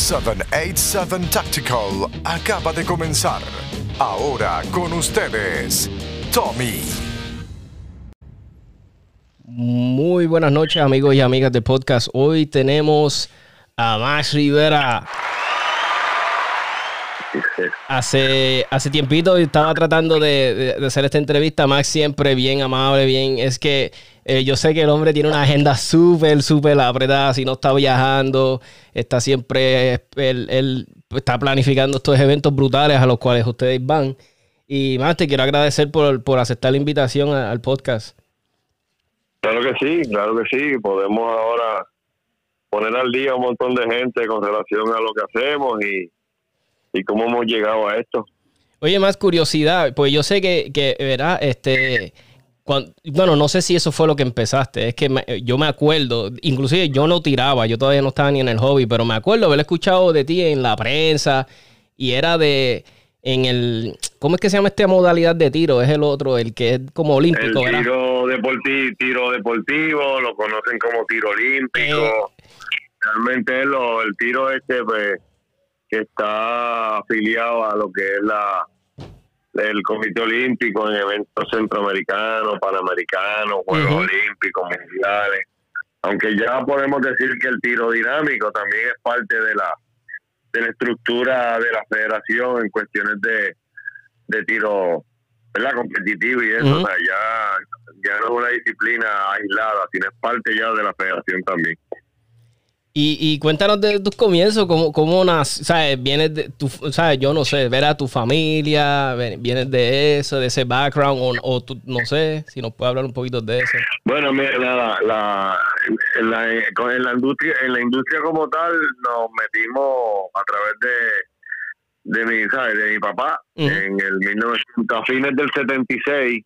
787 Tactical acaba de comenzar. Ahora con ustedes, Tommy. Muy buenas noches amigos y amigas de podcast. Hoy tenemos a Max Rivera. Hace, hace tiempito estaba tratando de, de, hacer esta entrevista. Max siempre bien amable, bien. Es que eh, yo sé que el hombre tiene una agenda súper, súper apretada. Si no está viajando, está siempre. Él, está planificando estos eventos brutales a los cuales ustedes van. Y más, te quiero agradecer por, por aceptar la invitación al podcast. Claro que sí, claro que sí. Podemos ahora poner al día un montón de gente con relación a lo que hacemos y y cómo hemos llegado a esto. Oye, más curiosidad, pues yo sé que, que ¿verdad? Este, bueno, no sé si eso fue lo que empezaste, es que yo me acuerdo, inclusive yo no tiraba, yo todavía no estaba ni en el hobby, pero me acuerdo haber escuchado de ti en la prensa y era de, en el, ¿cómo es que se llama esta modalidad de tiro? Es el otro, el que es como olímpico, el tiro Deportivo, tiro deportivo, lo conocen como tiro olímpico. Eh. Realmente lo, el tiro este, pues que está afiliado a lo que es la el Comité Olímpico en eventos centroamericanos, panamericanos, Juegos Olímpicos, mundiales. Aunque ya podemos decir que el tiro dinámico también es parte de la de la estructura de la federación en cuestiones de, de tiro ¿verdad? competitivo y eso, o sea, ya, ya no es una disciplina aislada, sino es parte ya de la federación también. Y, y, cuéntanos de tus comienzos, cómo, cómo ¿sabes? Vienes de tu, ¿sabes? Yo no sé, ver a tu familia, vienes de eso, de ese background, o, o no sé, si nos puedes hablar un poquito de eso. Bueno, mira, la, la, en, la, en, la industria, en la industria como tal, nos metimos a través de, de mi, ¿sabes? De mi papá, en el 1900, a fines del 76,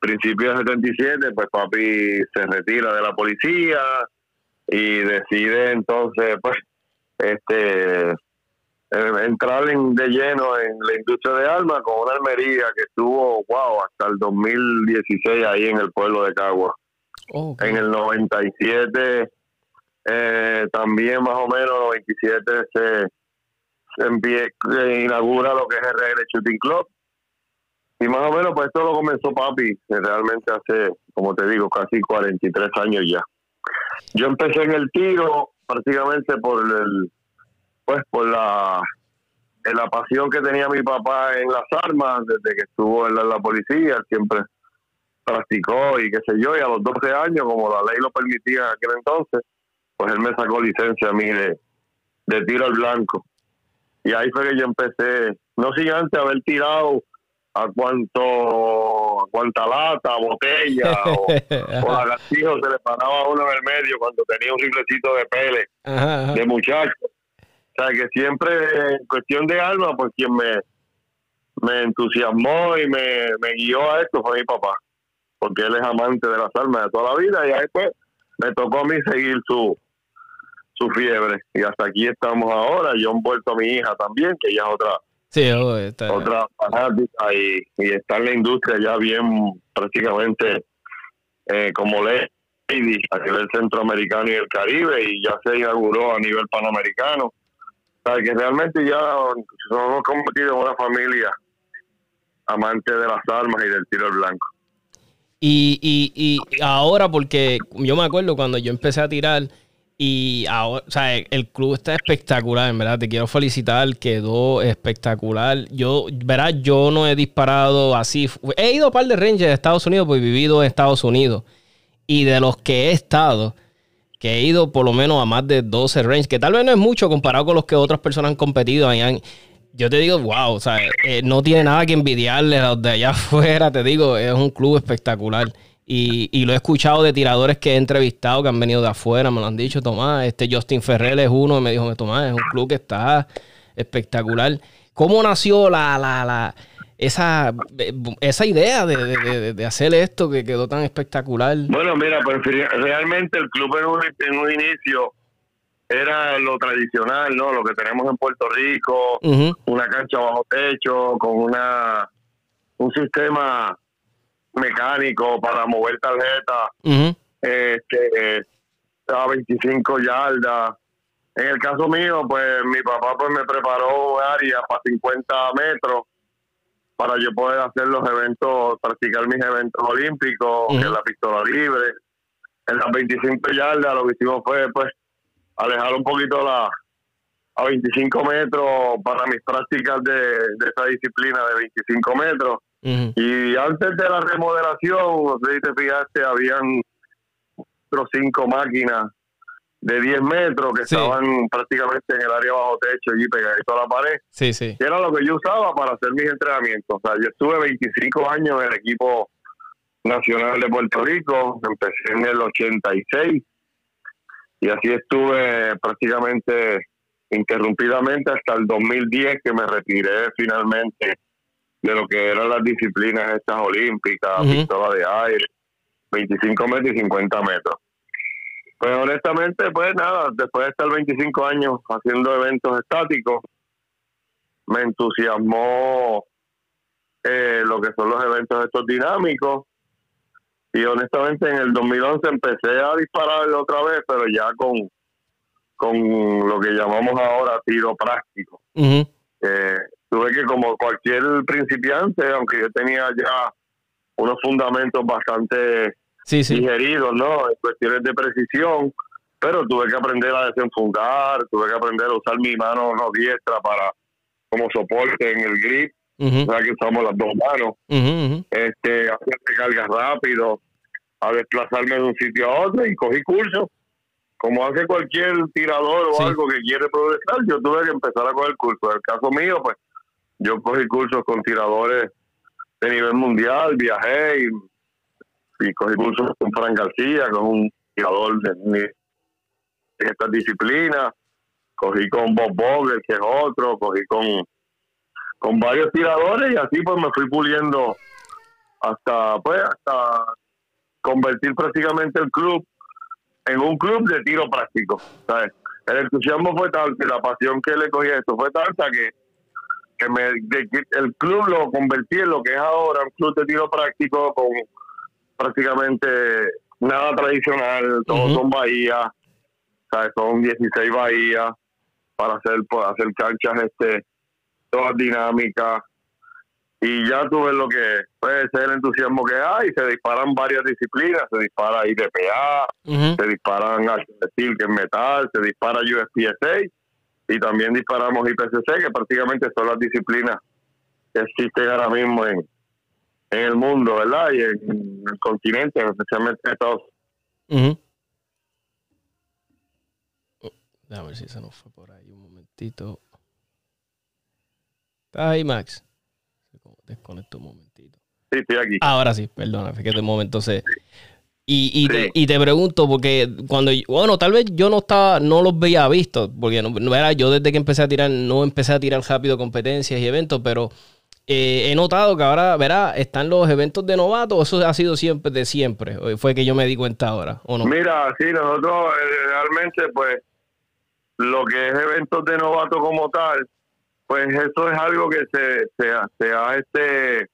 principios del 77, pues papi se retira de la policía, y decide entonces pues este eh, entrar en, de lleno en la industria de armas con una almería que estuvo wow hasta el 2016 ahí en el pueblo de Cagua. En el 97 eh, también más o menos 97 se, se, inaugura lo que es el RL Shooting Club. Y más o menos pues esto lo comenzó papi realmente hace como te digo casi 43 años ya yo empecé en el tiro prácticamente por el, pues por la, la pasión que tenía mi papá en las armas desde que estuvo en la, policía, siempre practicó y qué sé yo, y a los 12 años, como la ley lo permitía en aquel entonces, pues él me sacó licencia a mí de, de tiro al blanco. Y ahí fue que yo empecé, no sin antes haber tirado a cuánto a cuánta lata, botella o, o lagartijo se le paraba uno en el medio cuando tenía un riflecito de pele de muchacho. O sea que siempre en cuestión de alma, pues quien me, me entusiasmó y me, me guió a esto fue mi papá, porque él es amante de las armas de toda la vida y ahí pues me tocó a mí seguir su, su fiebre y hasta aquí estamos ahora. Yo he vuelto a mi hija también, que ella es otra Sí, otra fanática y, está en la industria ya bien prácticamente eh, como ley a nivel centroamericano y el Caribe y ya se inauguró a nivel panamericano. O sea, que realmente ya nos hemos convertido en una familia amante de las armas y del tiro al blanco. Y, y, y ahora, porque yo me acuerdo cuando yo empecé a tirar, y ahora, o sea, el club está espectacular, en verdad. Te quiero felicitar, quedó espectacular. Yo, verás, yo no he disparado así. He ido a un par de ranges de Estados Unidos, pues he vivido en Estados Unidos. Y de los que he estado, que he ido por lo menos a más de 12 ranges, que tal vez no es mucho comparado con los que otras personas han competido. Yo te digo, wow, o sea, eh, no tiene nada que envidiarle a los de allá afuera, te digo, es un club espectacular. Y, lo he escuchado de tiradores que he entrevistado que han venido de afuera, me lo han dicho, Tomás, este Justin Ferrer es uno, y me dijo, Tomás, es un club que está espectacular. ¿Cómo nació la, la, la esa, esa idea de, de, hacer esto que quedó tan espectacular? Bueno, mira, pues realmente el club en un, en un inicio era lo tradicional, ¿no? Lo que tenemos en Puerto Rico, una cancha bajo techo, con una un sistema mecánico para mover tarjetas, este, a 25 yardas, En el caso mío, pues mi papá pues me preparó área para 50 metros para yo poder hacer los eventos, practicar mis eventos olímpicos, en la pistola libre. En las 25 yardas lo que hicimos fue pues alejar un poquito la a 25 metros para mis prácticas de, de esa disciplina de 25 metros. Y antes de la remodelación, no sé si te fijaste, habían otros cinco máquinas de 10 metros que estaban prácticamente en el área bajo techo y pegadito a la pared. Sí, sí. era lo que yo usaba para hacer mis entrenamientos. O sea, yo estuve 25 años en el equipo nacional de Puerto Rico, empecé en el 86 y así estuve prácticamente interrumpidamente hasta el 2010 que me retiré finalmente de lo que eran las disciplinas estas olímpicas, pistola de aire, 25 metros y 50 metros. Pues honestamente, pues nada, después de estar 25 años haciendo eventos estáticos, me entusiasmó eh, lo que son los eventos estos dinámicos. Y honestamente en el 2011 empecé a disparar otra vez, pero ya con, con lo que llamamos ahora tiro práctico. eh, tuve que, como cualquier principiante, aunque yo tenía ya unos fundamentos bastante sí, sí. digeridos, ¿no? En cuestiones de precisión, pero tuve que aprender a desenfundar, tuve que aprender a usar mi mano no diestra para como soporte en el grip, o sea que usamos las dos manos, este, hacer cargas rápido, a desplazarme de un sitio a otro y cogí cursos. Como hace cualquier tirador o algo que quiere progresar, yo tuve que empezar a coger cursos. En el caso mío, pues yo cogí cursos con tiradores de nivel mundial, viajé y y cogí cursos con Fran García, con un tirador de, esta disciplina, cogí con Bob Boger, que es otro, cogí con, con varios tiradores y así pues me fui puliendo hasta pues hasta convertir prácticamente el club en un club de tiro práctico. ¿sabes? El entusiasmo fue tal, que la pasión que le cogí a esto fue tanta que, que, me, el club lo convertí en lo que es ahora un club de tiro práctico con prácticamente nada tradicional, todos son bahías, son 16 bahías para hacer, hacer canchas este todas dinámicas. Y ya tú ves lo que puede ser el entusiasmo que hay, se disparan varias disciplinas, se dispara IDPA, se disparan que es metal, se dispara USPSA y también disparamos IPCC, que prácticamente son las disciplinas que existen ahora mismo en, en el mundo, ¿verdad? Y en el continente, especialmente en Estados Unidos. A ver si se nos fue por ahí un momentito. ¿Estás ahí, Max? Desconecto un momentito. Sí, estoy aquí. Ahora sí, perdona, que de momento se... Y, y, te, y te pregunto, porque cuando, bueno, tal vez yo no estaba, no los veía visto, porque no, no, era yo desde que empecé a tirar, no empecé a tirar rápido competencias y eventos, pero eh, he notado que ahora, verá, están los eventos de novatos, eso ha sido siempre de siempre, fue que yo me di cuenta ahora, ¿o no? Mira, sí, nosotros eh, realmente, pues, lo que es eventos de novato como tal, pues eso es algo que se, se, se ha, este,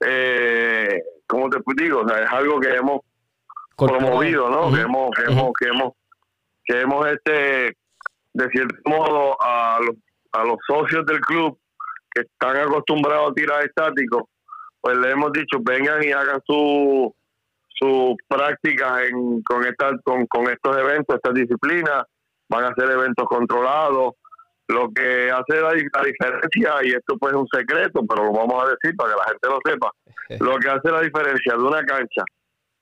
eh, ¿cómo te digo? O sea, es algo que hemos promovido, ¿no? que, hemos, que, hemos, que hemos, que hemos, este, de cierto modo, a los, a los socios del club, están acostumbrados a tirar estáticos, pues le hemos dicho vengan y hagan su sus prácticas en, con, esta, con, con estos eventos, estas disciplinas, van a ser eventos controlados. Lo que hace la, diferencia, y esto pues es un secreto, pero lo vamos a decir para que la gente lo sepa, lo que hace la diferencia de una cancha,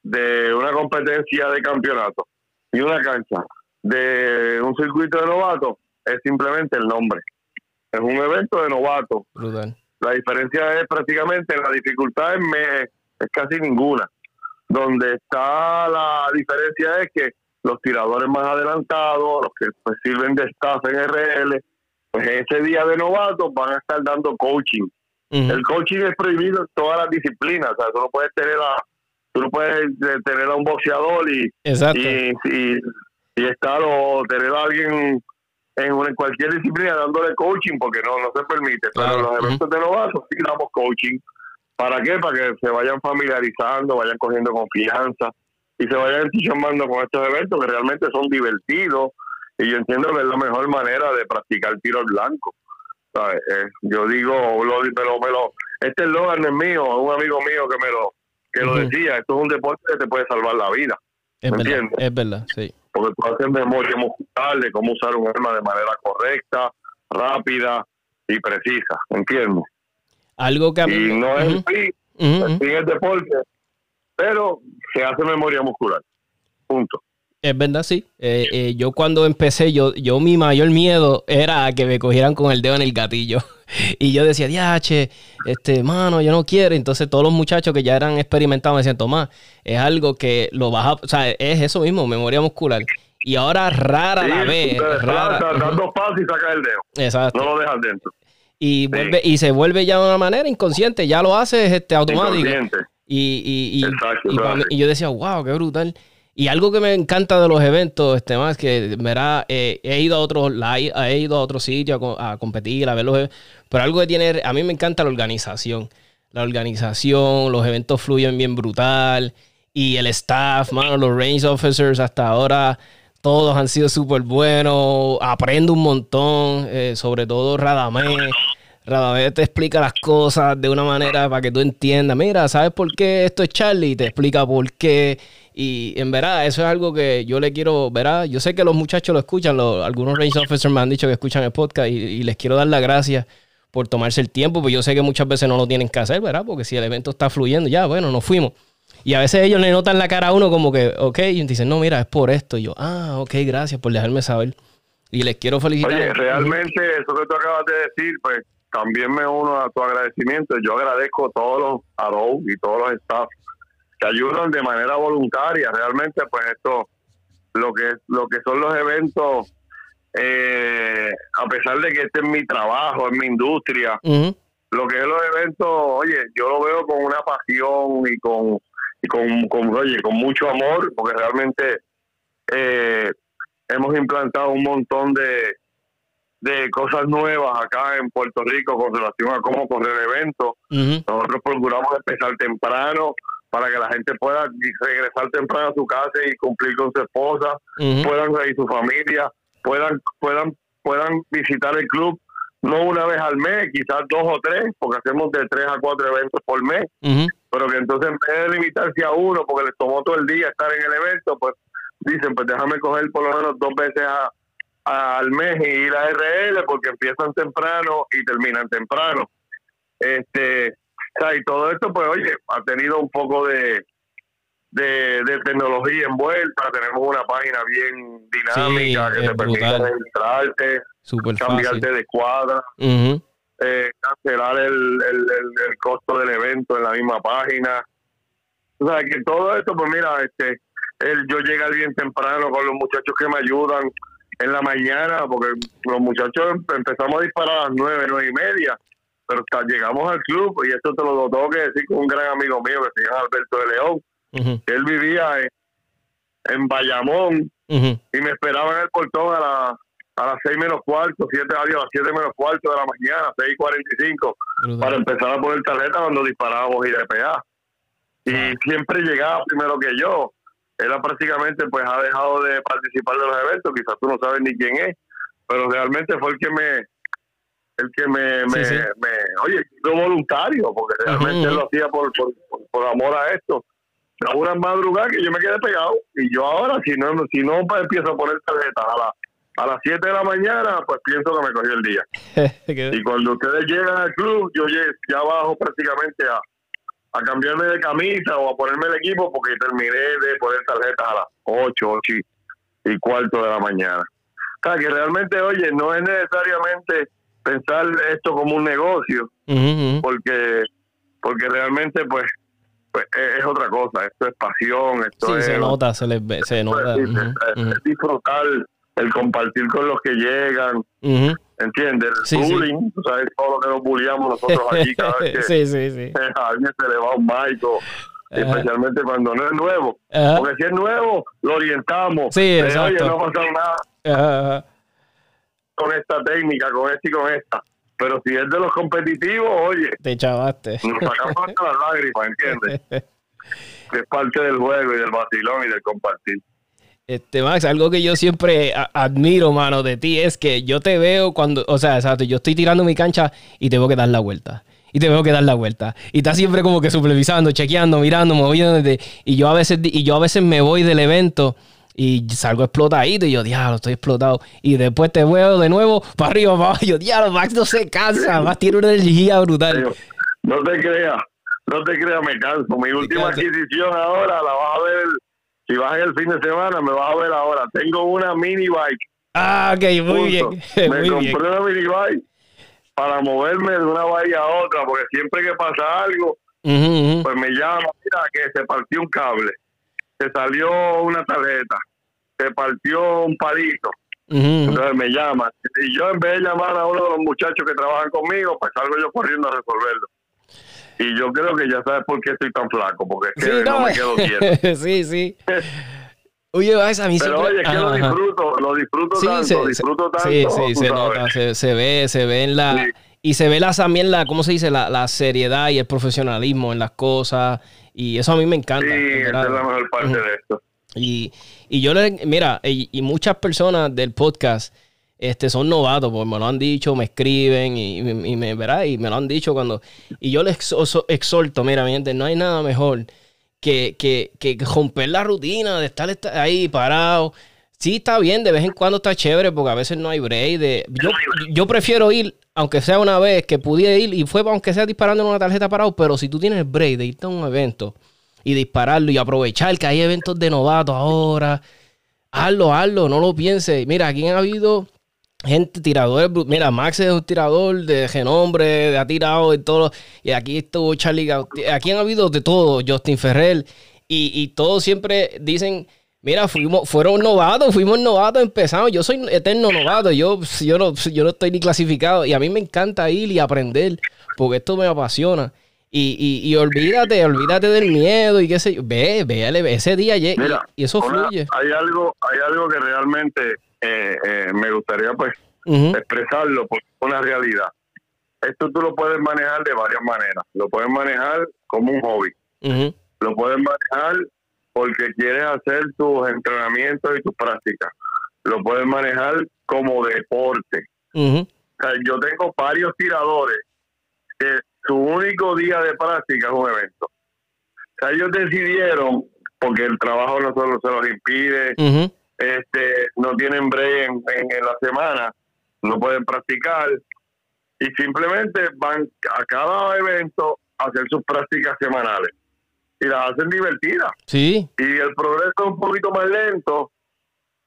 de una competencia de campeonato y una cancha de un circuito de novato es simplemente el nombre. Es un evento de novato. La diferencia es prácticamente, la dificultad es, es casi ninguna. Donde está la diferencia es que los tiradores más adelantados, los que pues, sirven de staff en RL, pues ese día de novato van a estar dando coaching. El coaching es prohibido en todas las disciplinas, o sea, tú no puedes tener a, tú no puedes tener a un boxeador y, y, y, y, estar o tener a alguien en, cualquier disciplina dándole coaching porque no, no se permite. Pero los eventos de novatos sí damos coaching. ¿Para qué? Para que se vayan familiarizando, vayan cogiendo confianza y se vayan entusiasmando con estos eventos que realmente son divertidos y yo entiendo que es la mejor manera de practicar tiro al blanco. ¿sabes? Eh, yo digo, lo, me lo, me lo, este eslogan es mío, un amigo mío que me lo, que lo decía, esto es un deporte que te puede salvar la vida. Es verdad, es verdad, sí. Porque tú haces memoria muscular de cómo usar un arma de manera correcta, rápida y precisa, ¿entiendes? Algo que a mí... Y no es el fin, el deporte, pero se hace memoria muscular. Punto. Es verdad, sí. Eh, eh, yo cuando empecé, yo, yo mi mayor miedo era que me cogieran con el dedo en el gatillo. Y yo decía, diache, este, mano, yo no quiero. Entonces todos los muchachos que ya eran experimentados me decían, Tomás, es algo que lo vas a... O sea, es eso mismo, memoria muscular. Y ahora rara la vez. Rara. dos pasos y sacas el dedo. Exacto. No lo dejas dentro. Y, vuelve, y se vuelve ya de una manera inconsciente, ya lo haces este, automático. Y, y, y, yo decía, wow, qué brutal. Y algo que me encanta de los eventos, este más, que verá, eh, he ido a otros he ido a otros sitios a, competir, a ver los pero algo que tiene, a mí me encanta la organización. La organización, los eventos fluyen bien brutal. Y el staff, mano, los range officers hasta ahora, todos han sido súper buenos. Aprendo un montón, eh, sobre todo Radamé. Radamé te explica las cosas de una manera para que tú entiendas. Mira, ¿sabes por qué esto es Charlie? Te explica por qué. Y en verdad, eso es algo que yo le quiero, verá, yo sé que los muchachos lo escuchan, algunos range officers me han dicho que escuchan el podcast y, les quiero dar las gracias por tomarse el tiempo, pues yo sé que muchas veces no lo tienen que hacer, ¿verdad? Porque si el evento está fluyendo, ya, bueno, nos fuimos. Y a veces ellos le notan la cara a uno como que, ok, y dicen, no, mira, es por esto. Y yo, ah, ok, gracias por dejarme saber. Y les quiero felicitar. Oye, realmente eso que tú acabas de decir, pues también me uno a tu agradecimiento. Yo agradezco a todos los Adobe y todos los staff que ayudan de manera voluntaria. Realmente, pues esto, lo que, lo que son los eventos, eh, a pesar de que este es mi trabajo, es mi industria, lo que es los eventos, oye, yo lo veo con una pasión y con, y con, con oye, con mucho amor, porque realmente eh, hemos implantado un montón de, de cosas nuevas acá en Puerto Rico con relación a cómo correr eventos. Nosotros procuramos empezar temprano, para que la gente pueda regresar temprano a su casa y cumplir con su esposa, puedan ir su familia, puedan puedan puedan visitar el club no una vez al mes, quizás dos o tres, porque hacemos de tres a cuatro eventos por mes, pero que entonces en vez de limitarse a uno, porque les tomó todo el día estar en el evento, pues dicen, pues déjame coger por lo menos dos veces al mes y ir a RL, porque empiezan temprano y terminan temprano. Este, y todo esto, pues, oye, ha tenido un poco de, de, tecnología envuelta. Tenemos una página bien dinámica que te permite registrarte, cambiarte de cuadra, eh, cancelar el, el, el, costo del evento en la misma página. O sea, que todo esto, pues mira, este, el, yo llegar bien temprano con los muchachos que me ayudan en la mañana, porque los muchachos empezamos a disparar a las nueve, nueve y media pero llegamos al club y esto te lo tengo que decir con un gran amigo mío que se llama Alberto de León, él vivía en, Bayamón y me esperaba en el portón a, la, a las seis menos cuarto, siete, a las siete menos cuarto de la mañana, seis cuarenta y cinco, para empezar a poner tarjeta cuando disparábamos IDPA. Y siempre llegaba primero que yo. Era prácticamente, pues ha dejado de participar de los eventos, quizás tú no sabes ni quién es, pero realmente fue el que me el que me, me, me oye, yo voluntario, porque realmente lo hacía por, por, amor a esto. A una madrugada que yo me quedé pegado y yo ahora, si no, si no pues, empiezo a poner tarjeta a, la, a las 7 de la mañana, pues pienso que me cogió el día. y cuando ustedes llegan al club, yo ya bajo prácticamente a, a cambiarme de camisa o a ponerme el equipo porque terminé de poner tarjetas a las 8, 8 y cuarto de la mañana. O sea, que realmente, oye, no es necesariamente pensar esto como un negocio, porque porque realmente pues, pues es, otra cosa, esto es pasión, esto sí, es... se nota, se les ve, se nota. Es, disfrutar, el compartir con los que llegan, ¿entiendes? El bullying, sabes todo lo que nos bulliamos nosotros aquí cada vez que sí, sí, sí. a alguien se le va un maico, especialmente cuando no es nuevo. Porque si es nuevo, lo orientamos. Sí, exacto. Oye, no ha pasado nada con esta técnica, con esta y con esta. Pero si es de los competitivos, oye. Te chavaste. Nos sacamos hasta las lágrimas, ¿entiendes? que es parte del juego y del vacilón y del compartir. Este, Max, algo que yo siempre admiro, mano, de ti es que yo te veo cuando, o sea, exacto, yo estoy tirando mi cancha y tengo que dar la vuelta. Y tengo que dar la vuelta. Y estás siempre como que supervisando, chequeando, mirando, moviéndote. Y yo a veces, y yo a veces me voy del evento y salgo explotadito y yo, diablo, estoy explotado. Y después te veo de nuevo para arriba, para abajo. Y yo, diablo, Max no se cansa, Max tiene una energía brutal. No te creas, no te creas, me canso. Mi última adquisición ahora la vas a ver si vas el fin de semana, me vas a ver ahora. Tengo una mini bike. Ah, ok, muy bien. Me compré una mini bike para moverme de una bahía a otra, porque siempre que pasa algo, pues me llama, mira, que se partió un cable, se salió una tarjeta, se partió un palito. Entonces me llama. Y yo en vez de llamar a uno de los muchachos que trabajan conmigo, pues salgo yo corriendo a resolverlo. Y yo creo que ya sabes por qué estoy tan flaco, porque es que no, me quedo quieto. sí, sí. Oye, a mí Pero oye, es que lo disfruto, lo disfruto tanto, se, disfruto tanto. Sí, sí, se nota, se, ve, se ve en la... Y se ve la, también la, ¿cómo se dice? La, la, seriedad y el profesionalismo en las cosas. Y eso a mí me encanta. Sí, esa es la mejor parte de esto. Y, y yo le, mira, y, y muchas personas del podcast este, son novatos, porque me lo han dicho, me escriben y, me, ¿verdad? y me lo han dicho cuando... Y yo les exhorto, mira, mi gente, no hay nada mejor que, que, que romper la rutina de estar ahí parado. Sí, está bien, de vez en cuando está chévere, porque a veces no hay break. De, yo, yo prefiero ir, aunque sea una vez que pudiera ir, y fue aunque sea disparando en una tarjeta parado, pero si tú tienes el break de irte a un evento y dispararlo y aprovechar que hay eventos de novatos ahora, hazlo, hazlo, no lo pienses. Mira, aquí han habido gente tiradores. Mira, Max es un tirador de renombre, ha tirado y todo. Y aquí estuvo Charlie. Aquí han habido de todo, Justin Ferrer. Y, y todos siempre dicen. Mira, fuimos, fueron novatos, fuimos novatos, empezamos. Yo soy eterno novato, yo, yo, no, yo no estoy ni clasificado. Y a mí me encanta ir y aprender, porque esto me apasiona. Y, y, y olvídate, olvídate del miedo y qué sé yo. Ve, ve, ese día y, y eso fluye. Hay algo, hay algo que realmente eh, eh, me gustaría pues expresarlo por una realidad. Esto tú lo puedes manejar de varias maneras. Lo puedes manejar como un hobby. Lo puedes manejar porque quieres hacer tus entrenamientos y tus prácticas. Lo puedes manejar como deporte. yo tengo varios tiradores que su único día de práctica es un evento. O sea, ellos decidieron, porque el trabajo no solo se los impide, este, no tienen break en, la semana, no pueden practicar y simplemente van a cada evento a hacer sus prácticas semanales y las hacen divertidas. Sí. Y el progreso es un poquito más lento,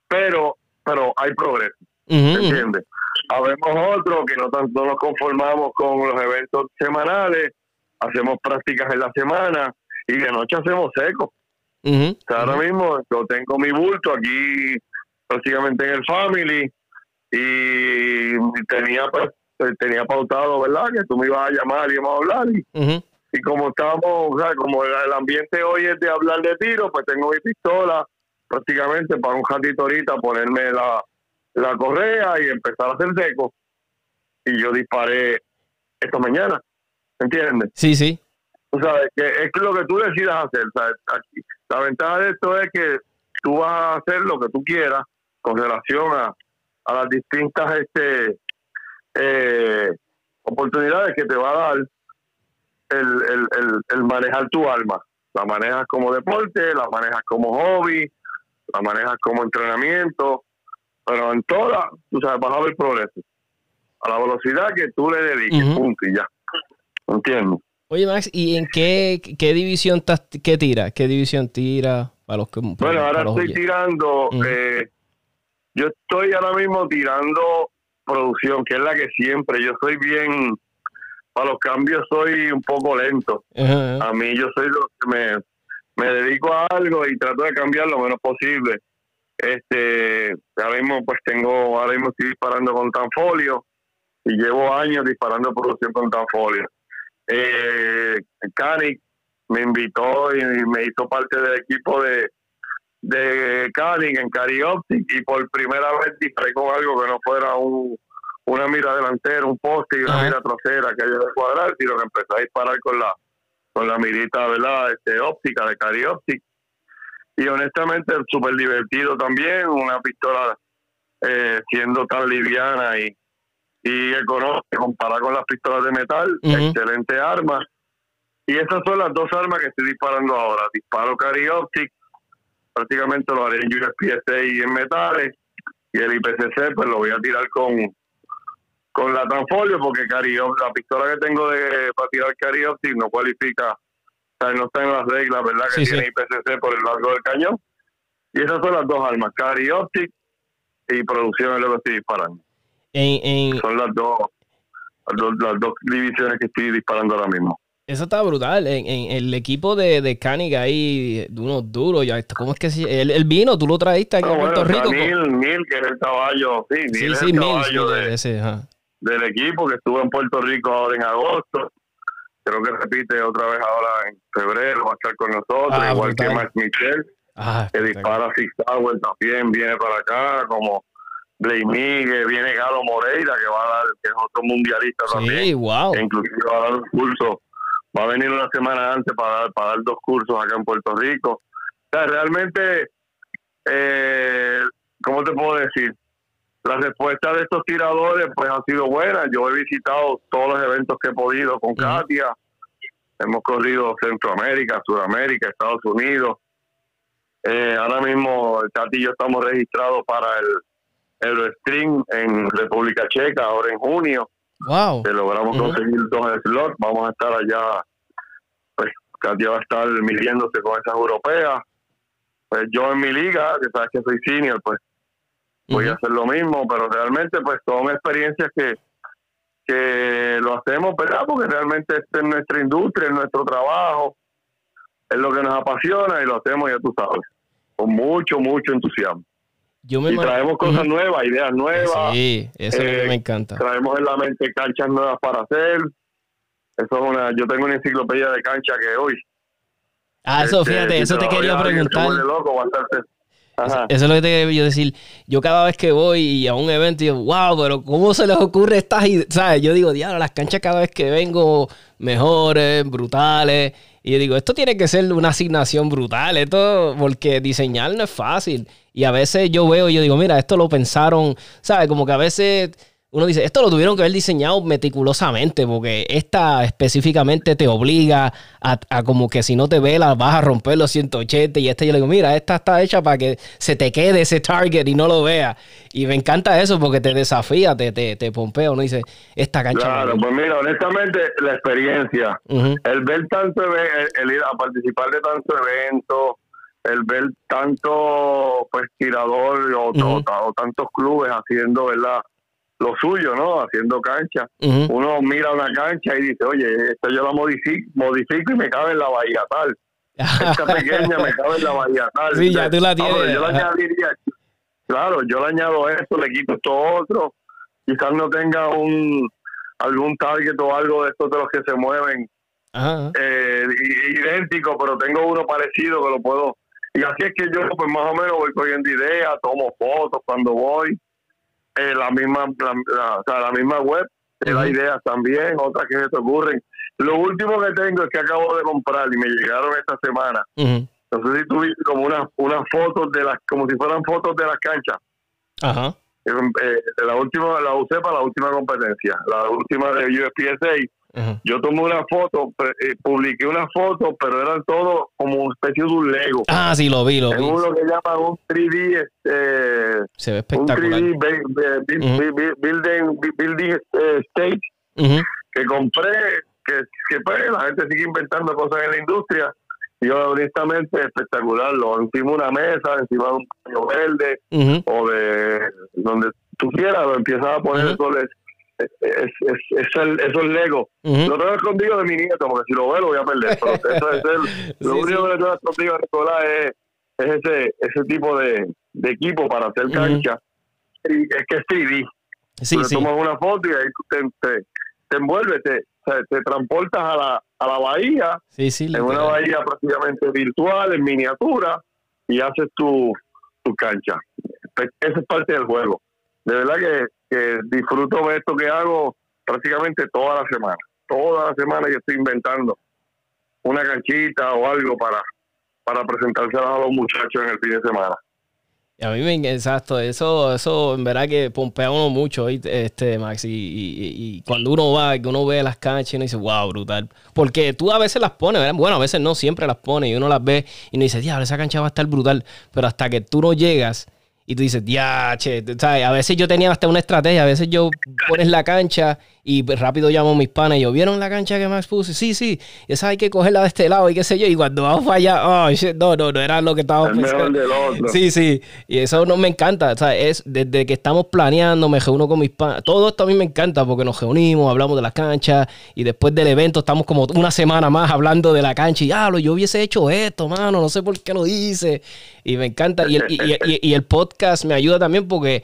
pero pero hay progreso. ¿Entiendes? Habemos otros que no tanto nos conformamos con los eventos semanales, hacemos prácticas en la semana y de noche hacemos seco ahora mismo yo tengo mi bulto aquí prácticamente en el family y tenía pues, tenía pautado, ¿verdad? Que tú me ibas a llamar y íbamos a hablar. Y, como estábamos, o sea, como el, ambiente hoy es de hablar de tiro, pues tengo mi pistola prácticamente para un ratito ahorita ponerme la, la correa y empezar a hacer seco. Y yo disparé esta mañana, ¿entiendes? Sí, sí. O sea, que es lo que tú decidas hacer. Aquí, la ventaja de esto es que tú vas a hacer lo que tú quieras con relación a, a las distintas este eh, oportunidades que te va a dar el, el, el, manejar tu alma. La manejas como deporte, la manejas como hobby, la manejas como entrenamiento, pero en todas, tú sabes, vas a ver progreso. A la velocidad que tú le dediques, punto y ya. ¿Entiendes? Oye, Max, ¿y en qué, qué división estás, qué tira? ¿Qué división tira? Para los que, bueno, ahora estoy tirando, eh, yo estoy ahora mismo tirando producción, que es la que siempre, yo soy bien, para los cambios soy un poco lento. A mí yo soy lo que me, me dedico a algo y trato de cambiar lo menos posible. Este, ahora mismo pues tengo, ahora mismo estoy disparando con Tanfolio y llevo años disparando producción con Tanfolio eh, Canic me invitó y me hizo parte del equipo de de Canic en Carioptic y por primera vez disparé con algo que no fuera un, una mira delantera, un poste y una mira trasera que haya de cuadrar, sino que empecé a disparar con la con la mirita, ¿verdad? Este, óptica de Carioptic. y honestamente súper divertido también, una pistola eh, siendo tan liviana y, y económica comparada con las pistolas de metal, excelente arma. Y esas son las dos armas que estoy disparando ahora. Disparo Cari Optic, prácticamente lo haré en USPSA y en metales, y el IPCC pues lo voy a tirar con con la Transfolio porque Cari, la pistola que tengo de para tirar Cari Optic no cualifica sea, no está en las reglas, ¿verdad? Que tiene IPCC por el largo del cañón. Y esas son las dos armas, Cari Optic y producción es lo que estoy disparando. Son las dos, las dos, divisiones que estoy disparando ahora mismo. Eso está brutal. En, el equipo de, de ahí, de unos duros, ya ¿cómo es que si, el, vino tú lo traíste aquí en Puerto Rico? Mil, Mil, que es el caballo, sí, Mil sí, el caballo de, ese, del equipo que estuvo en Puerto Rico ahora en agosto creo que repite otra vez ahora en febrero, va a estar con nosotros, ah, igual que Max Michel, ah, que dispara Six Tower también, viene para acá, como Blake Miguel, viene Galo Moreira, que va a dar, que es otro mundialista también, wow. que inclusive va a dar un curso, va a venir una semana antes para dar, para dar dos cursos acá en Puerto Rico. O sea, realmente, eh, ¿cómo te puedo decir? La respuesta de estos tiradores pues ha sido buena. Yo he visitado todos los eventos que he podido con Katia. Hemos corrido Centroamérica, Sudamérica, Estados Unidos. Eh, ahora mismo Katia y yo estamos registrados para el Eurostream en República Checa, ahora en junio. Wow. Que logramos conseguir dos slots. Vamos a estar allá. Pues Katia va a estar midiéndose con esas europeas. Pues yo en mi liga, que sabes que soy senior, pues voy a hacer lo mismo, pero realmente pues son experiencias que, que lo hacemos, ¿verdad? Porque realmente es nuestra industria, es nuestro trabajo, es lo que nos apasiona y lo hacemos, ya tú sabes, con mucho, mucho entusiasmo. Yo me y traemos cosas nuevas, ideas nuevas. Sí, eso me eh, encanta. Traemos en la mente canchas nuevas para hacer. Eso es una, yo tengo una enciclopedia de cancha que hoy. Ah, eso, este, fíjate, eso te quería preguntar. Loco, va eso es lo que te quería yo decir. Yo cada vez que voy a un evento, digo, wow, pero ¿cómo se les ocurre estas ideas? ¿Sabes? Yo digo, diablo, las canchas cada vez que vengo, mejores, brutales. Y yo digo, esto tiene que ser una asignación brutal, esto, porque diseñar no es fácil. Y a veces yo veo y yo digo, mira, esto lo pensaron, ¿sabes? Como que a veces uno dice, esto lo tuvieron que haber diseñado meticulosamente, porque esta específicamente te obliga a, como que si no te velas vas a romper los 180 y este yo le digo, mira, esta está hecha para que se te quede ese target y no lo vea. Y me encanta eso porque te desafía, te, te, te pompea, uno dice, esta cancha. Claro, pues mira, honestamente, la experiencia, el ver tanto, el, ir a participar de tanto evento, el ver tanto pues tirador o, o tantos clubes haciendo, ¿verdad? Lo suyo, ¿no? Haciendo cancha. Uno mira una cancha y dice, oye, esto yo la modifico, modifico y me cabe en la bahía tal. Esta pequeña me cabe en la bahía tal. Sí, ya tú la tienes. yo añadiría, claro, yo le añado esto, le quito esto otro. Quizás no tenga un algún target o algo de estos de los que se mueven eh, idéntico, pero tengo uno parecido que lo puedo. Y así es que yo, pues más o menos voy cogiendo ideas, tomo fotos cuando voy eh, la misma la, o sea, la misma web te da ideas también, otras que se te ocurren. Lo último que tengo es que acabo de comprar y me llegaron esta semana. No sé si tuviste como unas unas fotos de las, como si fueran fotos de las canchas. Ajá. Eh, eh, la última la usé para la última competencia, la última de USPSA yo tomé una foto, eh, publiqué una foto, pero eran todo como una especie de un Lego. Ah, sí, lo vi, lo vi. uno que llaman un 3D, este, se ve espectacular. Un 3D building, building eh, stage que compré, que, que pues, la gente sigue inventando cosas en la industria. Yo honestamente espectacular, lo encima de una mesa, encima de un paño verde o de donde tú quieras, lo empiezas a poner uh es, es, es, el, eso es Lego. Lo tengo escondido de mi nieto, porque si lo veo lo voy a perder. Pero eso es el, lo único que tengo escondido de Nicolás es, es ese, ese tipo de, de equipo para hacer cancha. Y es que es 3D. Sí, sí. tomas una foto y ahí te, te, te envuelves, te, te transportas a la, a la bahía, en una bahía prácticamente virtual, en miniatura, y haces tu, tu cancha. Esa es parte del juego. De verdad que que disfruto de esto que hago prácticamente toda la semana. Toda la semana yo estoy inventando una canchita o algo para, para a los muchachos en el fin de semana. A mí me exacto, eso, eso en verdad que pompea uno mucho, este Max, y, cuando uno va, que uno ve las canchas y uno dice, wow, brutal. Porque tú a veces las pones, bueno, a veces no, siempre las pones y uno las ve y uno dice, diablo, esa cancha va a estar brutal. Pero hasta que tú no llegas y tú dices, ya, che, ¿sabes? A veces yo tenía hasta una estrategia, a veces yo pones la cancha y pues rápido llamo a mis panas y yo, ¿vieron la cancha que Max puse? Sí, sí, esa hay que cogerla de este lado y qué sé yo. Y cuando vamos para allá, oh, no, no, no era lo que estábamos pensando. Sí, sí, y eso no me encanta, ¿sabes? Es desde que estamos planeando, me reúno con mis panas. Todo esto a mí me encanta porque nos reunimos, hablamos de la cancha y después del evento estamos como una semana más hablando de la cancha y, ah, yo hubiese hecho esto, mano, no sé por qué lo hice. Y me encanta. Y el, y, el podcast me ayuda también porque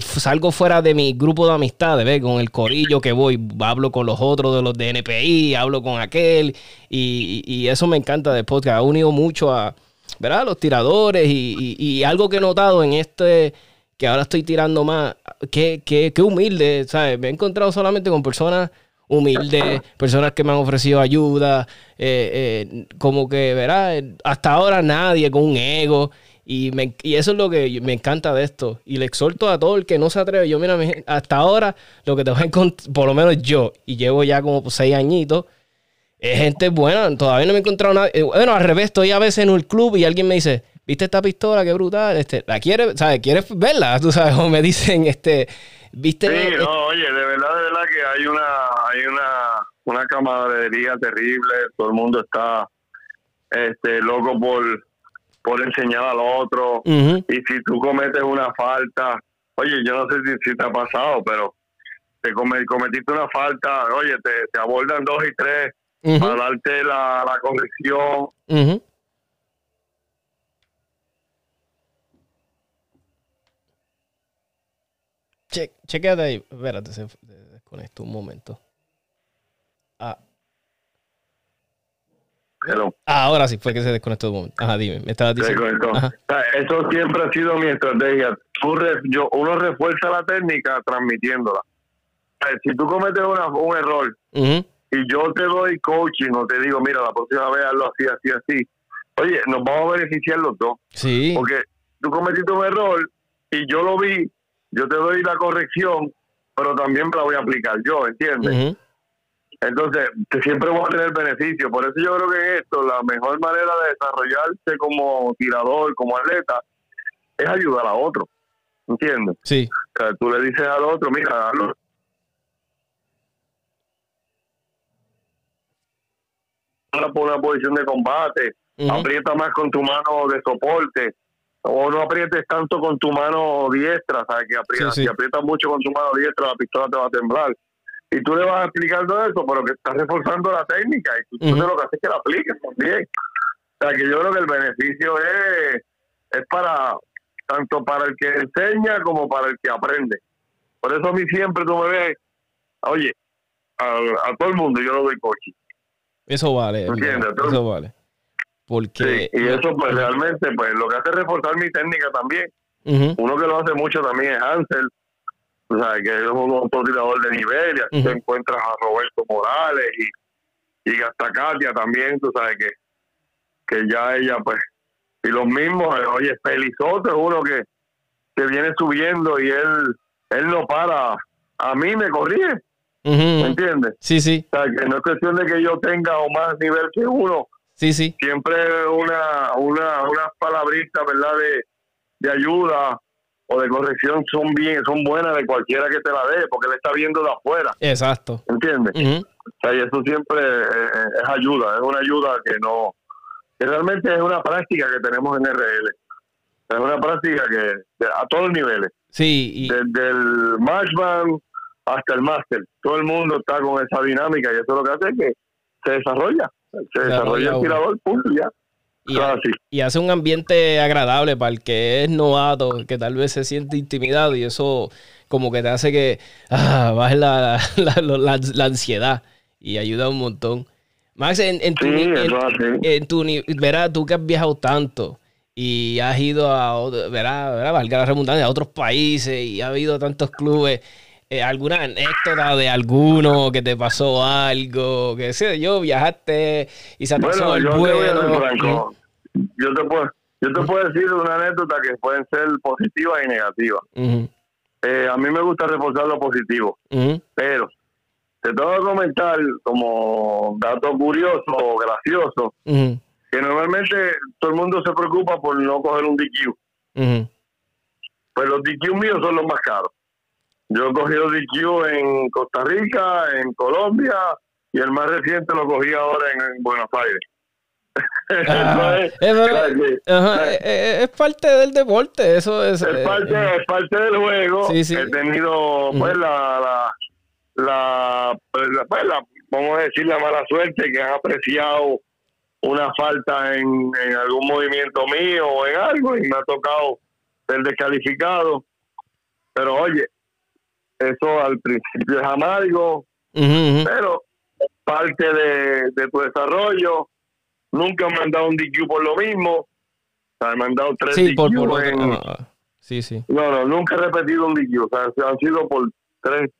salgo fuera de mi grupo de amistades, ¿ves? Con el corillo que voy, hablo con los otros de los de NPI, hablo con aquel. Y, eso me encanta del podcast. Ha unido mucho a, ¿verdad? Los tiradores y, algo que he notado en este que ahora estoy tirando más, que, que, que humilde, ¿sabes? Me he encontrado solamente con personas humildes, personas que me han ofrecido ayuda, eh, eh, como que, ¿verdad? Hasta ahora nadie con un ego. Y, me, y eso es lo que me encanta de esto. Y le exhorto a todo el que no se atreve. Yo, mira, hasta ahora lo que te voy a encontrar, por lo menos yo, y llevo ya como seis añitos, es gente buena. Todavía no me he encontrado nada. Eh, bueno, al revés, estoy a veces en un club y alguien me dice, ¿viste esta pistola? Qué brutal. Este, ¿La quieres, sabes? ¿Quieres verla? Tú sabes, o me dicen, este, ¿viste? Sí, no, oye, de verdad, de verdad que hay una, hay una, una camaradería terrible. Todo el mundo está, este, loco por por enseñar al otro. Y si tú cometes una falta, oye, yo no sé si, te ha pasado, pero te cometiste una falta, oye, te, abordan dos y tres para darte la, la corrección. Che, chequeate ahí. Espérate, se desconectó un momento. Ah, Ah, ahora sí fue que se desconectó un momento. Ajá, dime, me estaba diciendo. Eso siempre ha sido mi estrategia. yo, uno refuerza la técnica transmitiéndola. si tú cometes un error y yo te doy coaching o te digo, mira, la próxima vez hazlo así, así, así. Oye, nos vamos a beneficiar los dos. Sí. Porque tú cometiste un error y yo lo vi, yo te doy la corrección, pero también me la voy a aplicar yo, ¿entiendes? Entonces, siempre voy a tener beneficio. Por eso yo creo que en esto, la mejor manera de desarrollarse como tirador, como atleta, es ayudar a otro. ¿Entiendes? Sí. O sea, tú le dices al otro, mira, hazlo. por una posición de combate, aprieta más con tu mano de soporte, o no aprietes tanto con tu mano diestra, ¿sabes? Que aprieta, si aprietas mucho con tu mano diestra, la pistola te va a temblar y tú le vas explicando eso, pero que estás reforzando la técnica y tú, lo que haces es que la apliques también. O sea, que yo creo que el beneficio es, es para tanto para el que enseña como para el que aprende. Por eso a mí siempre tú me ves, oye, a, todo el mundo yo lo doy coaching. Eso vale. ¿Entiendes? Eso vale. Porque... y eso pues realmente pues lo que hace es reforzar mi técnica también. Uno que lo hace mucho también es Hansel o sea, que es un, tirador de nivel, y así te encuentras a Roberto Morales y, y hasta Katia también, tú sabes que, que ya ella, pues, y los mismos, eh, oye, Felizote es uno que, que viene subiendo y él, él no para, a mí me corrige, ¿me entiendes? Sí, sí. O sea, que no es cuestión de que yo tenga o más nivel que uno, Sí, sí. Siempre una, una, una palabrita, ¿verdad? De, de ayuda o de corrección son bien son buenas de cualquiera que te la dé porque le está viendo de afuera. Exacto. ¿entiendes? o sea y eso siempre eh, eh, es, ayuda es una ayuda que no que realmente es una práctica que tenemos en RL es una práctica que a todos los niveles. Sí desde el matchman hasta el máster todo el mundo está con esa dinámica y eso lo que hace es que se desarrolla. Se desarrolla el tirador punto ya y, hace un ambiente agradable para el que es novato, que tal vez se siente intimidado y eso como que te hace que ah, baje la, la, ansiedad y ayuda un montón. Max, en, en tu, en, tu verá, tú que has viajado tanto y has ido a, verá, verá, valga la redundancia, a otros países y ha habido tantos clubes. Eh, ¿Alguna anécdota de alguno que te pasó algo? Que sé yo, viajaste y se pasó el vuelo. yo te puedo, yo te puedo decir una anécdota que pueden ser positivas y negativas. Eh, a mí me gusta reforzar lo positivo, pero te tengo que comentar como dato curioso o gracioso que normalmente todo el mundo se preocupa por no coger un DQ. Pues los DQ míos son los más caros. Yo he cogido DQ en Costa Rica, en Colombia y el más reciente lo cogí ahora en, Buenos Aires. es, parte del deporte, eso es. Es parte, eh, es parte del juego. He tenido, pues, la, la, pues, pues, la, vamos a decir, la mala suerte que han apreciado una falta en, en algún movimiento mío o en algo y me ha tocado ser descalificado. Pero oye, eso al principio es amargo, pero parte de, tu desarrollo. Nunca me han dado un DQ por lo mismo. me han dado tres sí, Por, ah, sí, sí. No, no, nunca he repetido un DQ. O sea, han sido por tres,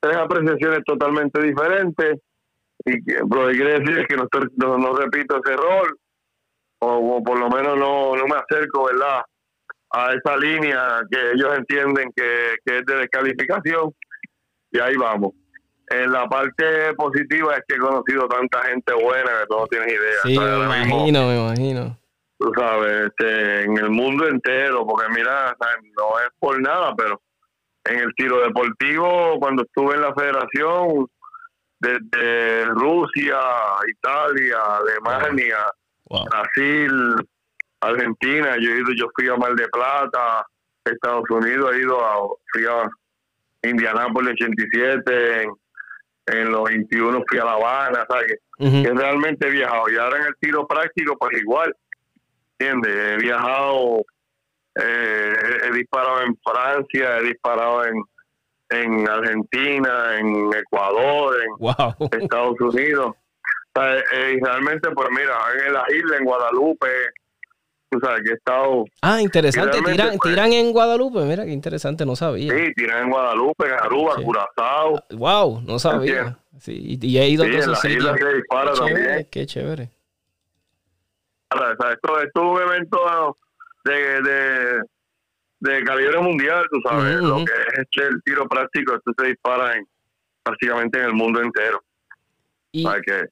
tres apreciaciones totalmente diferentes. Y que, lo que quiere decir es que no, no, repito ese error. O, por lo menos no, no me acerco, ¿verdad? A esa línea que ellos entienden que, es de descalificación y ahí vamos. En la parte positiva es que he conocido tanta gente buena que tú no tienes idea. Sí, me imagino, me imagino. Tú sabes, este, en el mundo entero, porque mira, no es por nada, pero en el tiro deportivo, cuando estuve en la federación, desde Rusia, Italia, Alemania, Brasil, Argentina, yo he ido, yo fui a Mar de Plata, Estados Unidos, he ido a, fui a Indianápolis 87, en, en los 21 fui a La Habana, ¿sabes? Que realmente he viajado. Y ahora en el tiro práctico, pues igual, ¿entiendes? He viajado, eh, he, disparado en Francia, he disparado en, en Argentina, en Ecuador, en Estados Unidos. Eh, y realmente, pues mira, en la isla, en Guadalupe, tú sabes que he estado... Ah, interesante, tiran, pues, tiran en Guadalupe, mira qué interesante, no sabía. Sí, tiran en Guadalupe, en Aruba, Curazao. Wow, no sabía. Sí, y, he ido a todos esos dispara qué también. Chévere, qué chévere. Esto, es un evento de, de, de calibre mundial, tú sabes, lo que es este, el tiro práctico, esto se dispara en, prácticamente en el mundo entero. Y, que,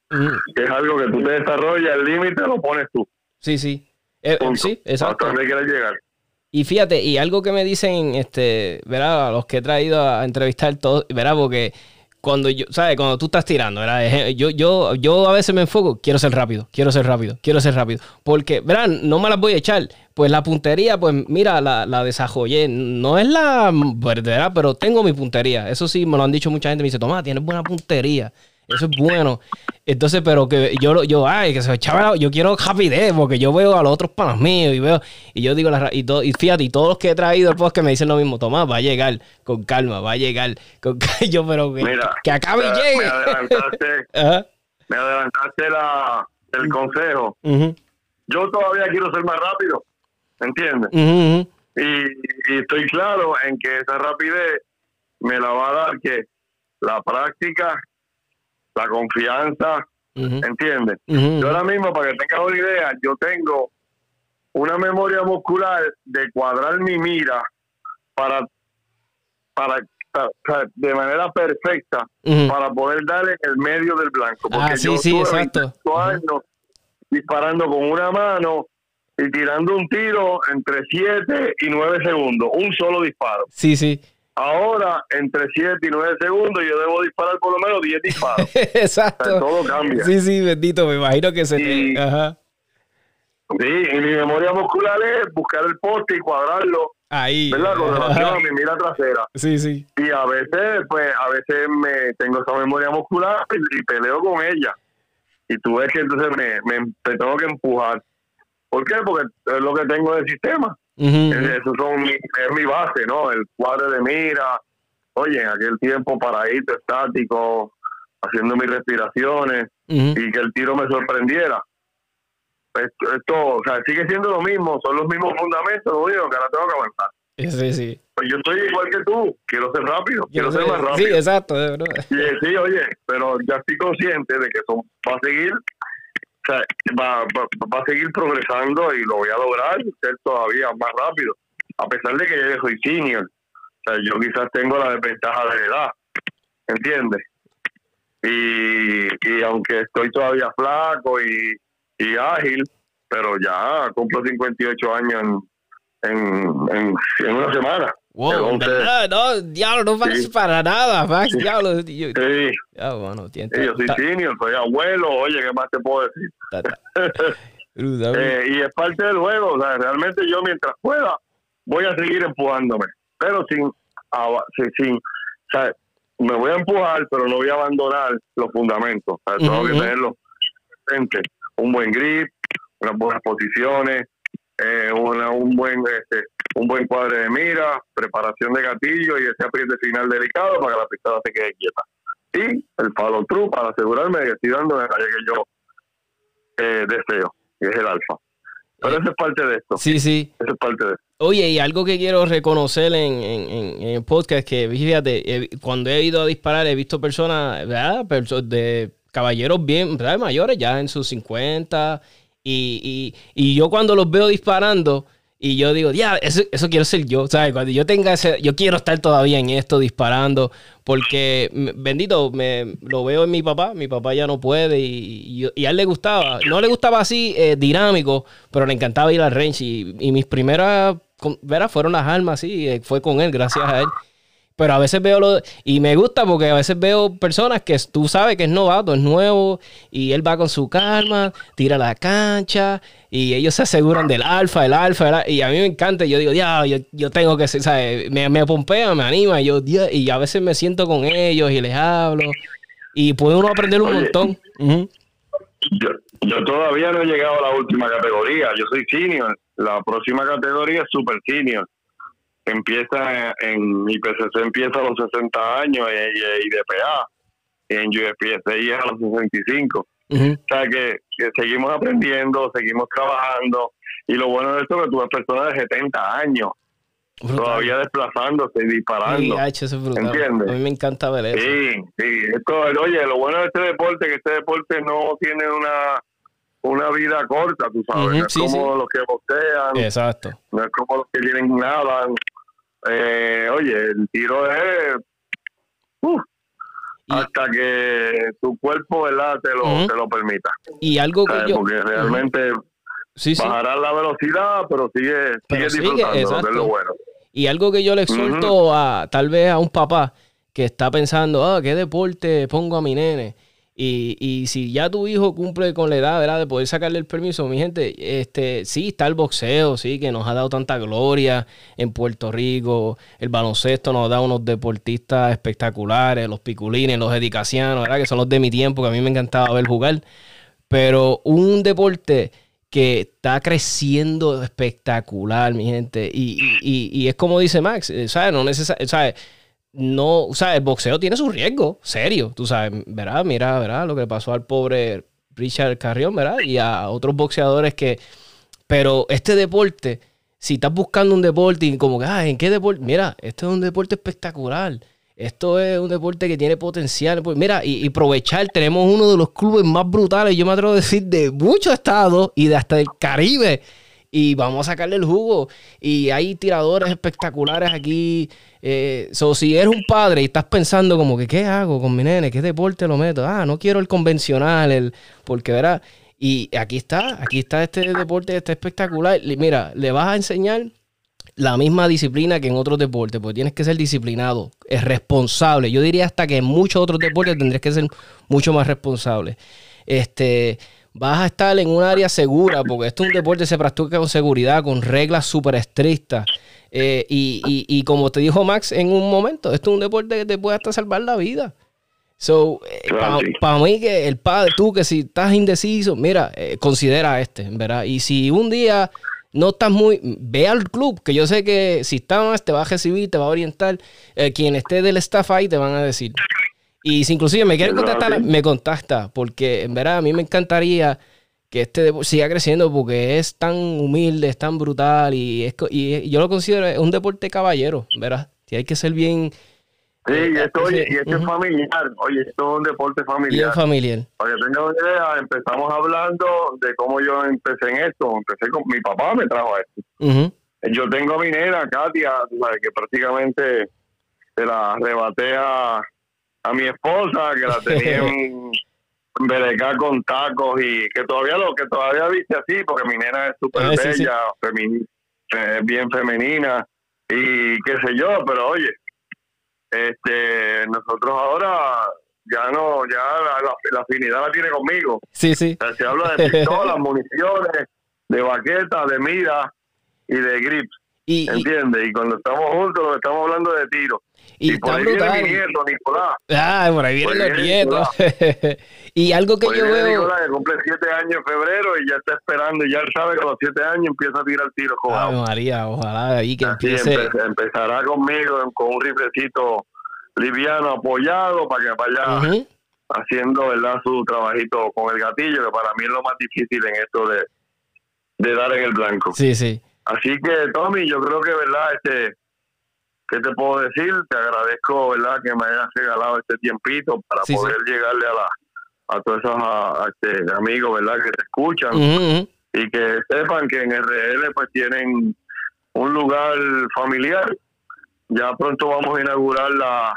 que es algo que tú te desarrollas, el límite lo pones tú. Sí, sí. Eh, sí, exacto. llegar. Y fíjate, y algo que me dicen, este, verá, a los que he traído a entrevistar todos, verá, porque cuando yo, ¿sabes? Cuando tú estás tirando, ¿verdad? Yo, yo, yo a veces me enfoco, quiero ser rápido, quiero ser rápido, quiero ser rápido. Porque, verán, no me las voy a echar. Pues la puntería, pues mira, la, la desarrollé. No es la verdadera, pero tengo mi puntería. Eso sí, me lo han dicho mucha gente. Me dice, toma, tienes buena puntería. Eso es bueno. Entonces, pero que yo, yo, ay, que se echaba, yo quiero rapidez, porque yo veo a los otros panas míos y veo, y yo digo, la, y, y fíjate, y todos los que he traído el que me dicen lo mismo, Tomás, va a llegar con calma, va a llegar con yo, pero que, que acabe y llegue. Me adelantaste, me adelantaste la, el consejo. Yo todavía quiero ser más rápido, ¿entiendes? y, y estoy claro en que esa rapidez me la va a dar que la práctica la confianza, ¿entiendes? Yo ahora mismo, para que tengas una idea, yo tengo una memoria muscular de cuadrar mi mira para, para, de manera perfecta para poder darle en el medio del blanco. Porque ah, sí, sí, exacto. años disparando con una mano y tirando un tiro entre 7 y 9 segundos, un solo disparo. Sí, sí. Ahora, entre 7 y 9 segundos, yo debo disparar por lo menos 10 disparos. Exacto. todo cambia. Sí, sí, bendito, me imagino que se y, Ajá. Sí, y mi memoria muscular es buscar el poste y cuadrarlo. Ahí. ¿Verdad? Con relación a mi mira trasera. Sí, sí. Y a veces, pues, a veces me tengo esa memoria muscular y, peleo con ella. Y tú ves que entonces me, me, tengo que empujar. ¿Por qué? Porque es lo que tengo del sistema. Eso son mi, es mi base, ¿no? El cuadro de mira. Oye, en aquel tiempo paradito, estático, haciendo mis respiraciones y que el tiro me sorprendiera. Esto, esto, o sea, sigue siendo lo mismo, son los mismos fundamentos, lo único que ahora tengo que avanzar. Sí, sí. Pues yo estoy igual que tú, quiero ser rápido, quiero, ser más rápido. Sí, exacto. Sí, sí, oye, pero ya estoy consciente de que eso va a seguir va, va, a seguir progresando y lo voy a lograr ser todavía más rápido, a pesar de que yo soy senior. O sea, yo quizás tengo la desventaja de edad, ¿entiendes? Y, y aunque estoy todavía flaco y, y ágil, pero ya cumplo 58 años en, en, en una semana. Wow, No, diablo, no vas para nada, Max, diablo. Yo, sí. Ya, bueno, sí, yo soy senior, soy abuelo, oye, ¿qué más te puedo decir? eh, y es parte del juego, o sea, realmente yo mientras pueda voy a seguir empujándome, pero sin, sin, o sea, me voy a empujar, pero no voy a abandonar los fundamentos, o sea, tengo que tenerlo presente, un buen grip, unas buenas posiciones, eh, una, un buen este, un buen cuadre de mira, preparación de gatillo y ese apriete final delicado para que la pistola se quede quieta. Y el follow through para asegurarme de que estoy dando el detalle que yo eh, deseo, que es el alfa. Pero eso es parte de esto. Sí, sí. Eso es parte de esto. Oye, y algo que quiero reconocer en, en, en el podcast, que fíjate, cuando he ido a disparar he visto personas, ¿verdad? de caballeros bien, ¿verdad? Mayores, ya en sus 50. Y, y, y yo cuando los veo disparando, y yo digo, ya, eso, eso, quiero ser yo. ¿Sabes? Cuando yo tenga ese, yo quiero estar todavía en esto disparando. Porque, bendito, me, lo veo en mi papá. Mi papá ya no puede. Y, y, a él le gustaba. No le gustaba así eh, dinámico, pero le encantaba ir al range. Y, y mis primeras, veras, fueron las armas, sí. Eh, fue con él, gracias a él. Pero a veces veo lo. Y me gusta porque a veces veo personas que tú sabes que es novato, es nuevo, y él va con su calma, tira la cancha, y ellos se aseguran del alfa, el alfa, y a mí me encanta. Yo digo, ya, yo, yo tengo que ser, ¿sabes? Me, me pompea, me anima, y yo, y a veces me siento con ellos y les hablo, y puede uno aprender un montón. yo, yo todavía no he llegado a la última categoría, yo soy senior. La próxima categoría es super senior empieza en IPCC empieza a los 60 años y, y, DPA en UFPSI es a los 65 o sea que, seguimos aprendiendo seguimos trabajando y lo bueno de esto es que tú ves personas de 70 años todavía desplazándose y disparando ¿entiendes? a mí me encanta ver eso sí, sí esto, oye lo bueno de este deporte es que este deporte no tiene una una vida corta, tú sabes. no es como los que boxean. Exacto. No es como los que tienen nada eh, oye, el tiro es hasta que tu cuerpo ¿verdad? Te, lo, te lo permita. Y algo que yo... Porque realmente bajará la velocidad, pero sigue, sigue disfrutando, es lo bueno. Y algo que yo le exhorto a tal vez a un papá que está pensando, ah, ¿qué deporte pongo a mi nene? Y, y, si ya tu hijo cumple con la edad, ¿verdad? De poder sacarle el permiso, mi gente, este, sí, está el boxeo, sí, que nos ha dado tanta gloria en Puerto Rico. El baloncesto nos da unos deportistas espectaculares, los piculines, los edicacianos, ¿verdad? Que son los de mi tiempo, que a mí me encantaba ver jugar. Pero un deporte que está creciendo espectacular, mi gente. Y, y, y es como dice Max, ¿sabes? No necesariamente, ¿sabes? No, o sea, el boxeo tiene su riesgo, serio, tú sabes, ¿verdad? Mira, ¿verdad? Lo que pasó al pobre Richard Carrión, ¿verdad? Y a otros boxeadores que... Pero este deporte, si estás buscando un deporte y como que, ah, ¿en qué deporte? Mira, este es un deporte espectacular. Esto es un deporte que tiene potencial. Pues mira, y, aprovechar, tenemos uno de los clubes más brutales, yo me atrevo a decir, de muchos estados y de hasta el Caribe y vamos a sacarle el jugo. Y hay tiradores espectaculares aquí. Eh, si eres un padre y estás pensando como que, ¿qué hago con mi nene? ¿Qué deporte lo meto? Ah, no quiero el convencional, el, porque verá. Y aquí está, aquí está este deporte, está espectacular. Mira, le vas a enseñar la misma disciplina que en otros deportes, porque tienes que ser disciplinado, es responsable. Yo diría hasta que en muchos otros deportes tendrías que ser mucho más responsable. Este, vas a estar en un área segura, porque esto es un deporte que se practica con seguridad, con reglas súper estrictas. Eh, y, y, como te dijo Max en un momento, esto es un deporte que te puede hasta salvar la vida. So, eh, para mí que el padre, tú que si estás indeciso, mira, eh, considera este, ¿verdad? Y si un día no estás muy, ve al club, que yo sé que si estás te va a recibir, te va a orientar, quien esté del staff ahí te van a decir, y si inclusive me quieren contactar, me contacta, porque en verdad a mí me encantaría que este deporte siga creciendo porque es tan humilde, es tan brutal y, es, y yo lo considero un deporte caballero, ¿verdad? Si hay que ser bien, Sí, y esto, oye, y esto es familiar. Oye, esto es un deporte familiar. Bien familiar. Para que tengan una idea, empezamos hablando de cómo yo empecé en esto. Empecé con mi papá, me trajo a esto. Yo tengo a mi nena, Katia, que prácticamente se la arrebaté a, mi esposa, que la tenía en Berecar con tacos y que todavía lo que todavía viste así, porque mi nena es súper ah, bella, eh, bien femenina y qué sé yo, pero oye, este nosotros ahora ya no, ya la, afinidad la tiene conmigo. Sí, sí. se habla de pistolas, municiones, de baquetas, de mira y de grips. Y, ¿Entiendes? Y cuando estamos juntos, estamos hablando de tiro. Y, por ahí viene mi nieto, Nicolás. Ah, por ahí vienen los nietos. y algo que yo veo. Nicolás, que cumple siete años en febrero y ya está esperando. Y ya sabe que a los siete años empieza a tirar tiro jugado. María, ojalá ahí que empiece. empezará conmigo con un riflecito liviano apoyado para que vaya haciendo ¿verdad? su trabajito con el gatillo, que para mí es lo más difícil en esto de, de dar en el blanco. Sí, sí. Así que, Tommy, yo creo que, ¿verdad? Este, ¿Qué te puedo decir? Te agradezco, ¿verdad? Que me hayas regalado este tiempito para poder llegarle a la a todos esos este, amigos, ¿verdad? Que te escuchan y que sepan que en RL pues tienen un lugar familiar. Ya pronto vamos a inaugurar la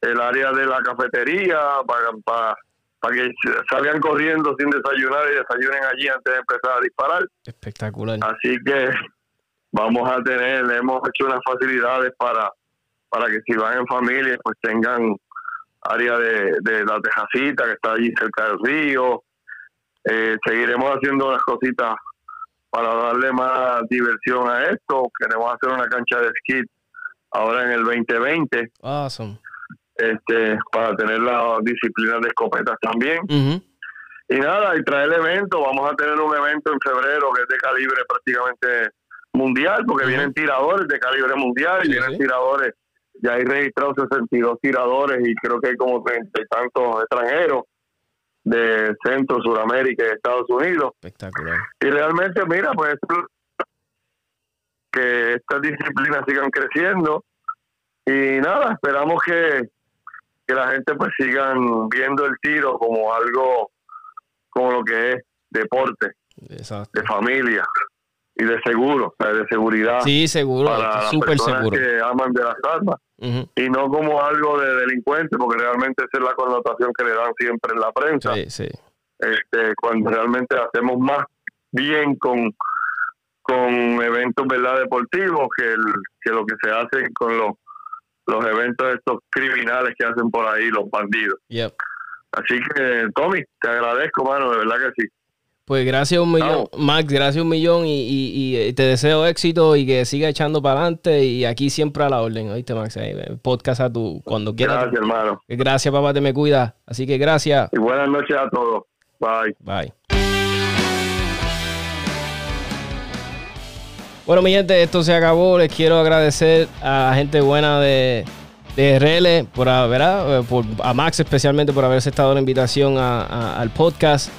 el área de la cafetería para, para para que salgan corriendo sin desayunar y desayunen allí antes de empezar a disparar. Espectacular. Así que vamos a tener, hemos hecho unas facilidades para, para que si van en familia, pues tengan área de, de la tejacita que está allí cerca del río. Eh, seguiremos haciendo unas cositas para darle más diversión a esto. Queremos hacer una cancha de esquí ahora en el 2020. Awesome este, para tener la disciplina de escopetas también. Y nada, y traer el evento, vamos a tener un evento en febrero que es de calibre prácticamente mundial, porque vienen tiradores de calibre mundial, y vienen tiradores, ya hay registrados 62 tiradores y creo que hay como treinta y tantos extranjeros de Centro, Suramérica y Estados Unidos. Espectacular. Y realmente, mira, pues que estas disciplinas sigan creciendo y nada, esperamos que que la gente pues sigan viendo el tiro como algo, como lo que es deporte, de familia y de seguro, de seguridad. Sí, seguro, para súper seguro. que aman de las armas y no como algo de delincuente, porque realmente esa es la connotación que le dan siempre en la prensa. Sí, sí. Este, cuando realmente hacemos más bien con con eventos verdad deportivos que, el, que lo que se hace con los los eventos estos criminales que hacen por ahí los bandidos. Así que, Tommy, te agradezco, mano, de verdad que sí. Pues gracias un millón, Max, gracias un millón y, y, te deseo éxito y que siga echando para adelante y aquí siempre a la orden, ¿oíste, Max? podcast a tu, cuando quieras. Gracias, hermano. Gracias, papá, te me cuida. Así que gracias. Y buenas noches a todos. Bye. Bye. Bueno, mi gente, esto se acabó. Les quiero agradecer a la gente buena de, de RL, por, ¿verdad? Por, a Max especialmente por haberse estado la invitación al podcast.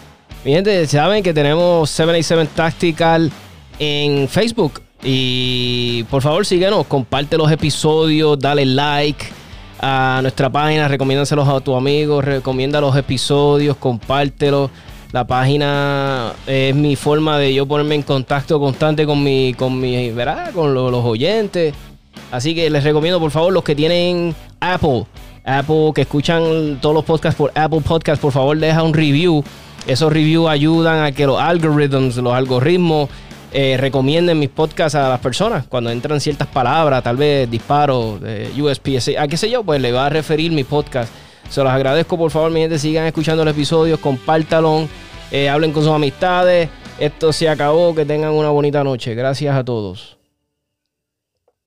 Mi gente, saben que tenemos 787 Tactical en Facebook. Y por favor síguenos, comparte los episodios, dale like a nuestra página, recomiéndaselos a tus amigos, recomienda los episodios, compártelos. La página es mi forma de yo ponerme en contacto constante con mi, con mi, ¿verdad? Con los oyentes. Así que les recomiendo, por favor, los que tienen Apple, Apple, que escuchan todos los podcasts por Apple Podcasts, por favor, deja un review. Esos reviews ayudan a que los algoritmos, los algoritmos, eh, recomienden mis podcasts a las personas. Cuando entran ciertas palabras, tal vez disparos, eh, USPS, a qué sé yo, pues le va a referir mi podcast se los agradezco, por favor, mi gente, sigan escuchando los episodios, compártanlo, eh, hablen con sus amistades. Esto se acabó, que tengan una bonita noche. Gracias a todos.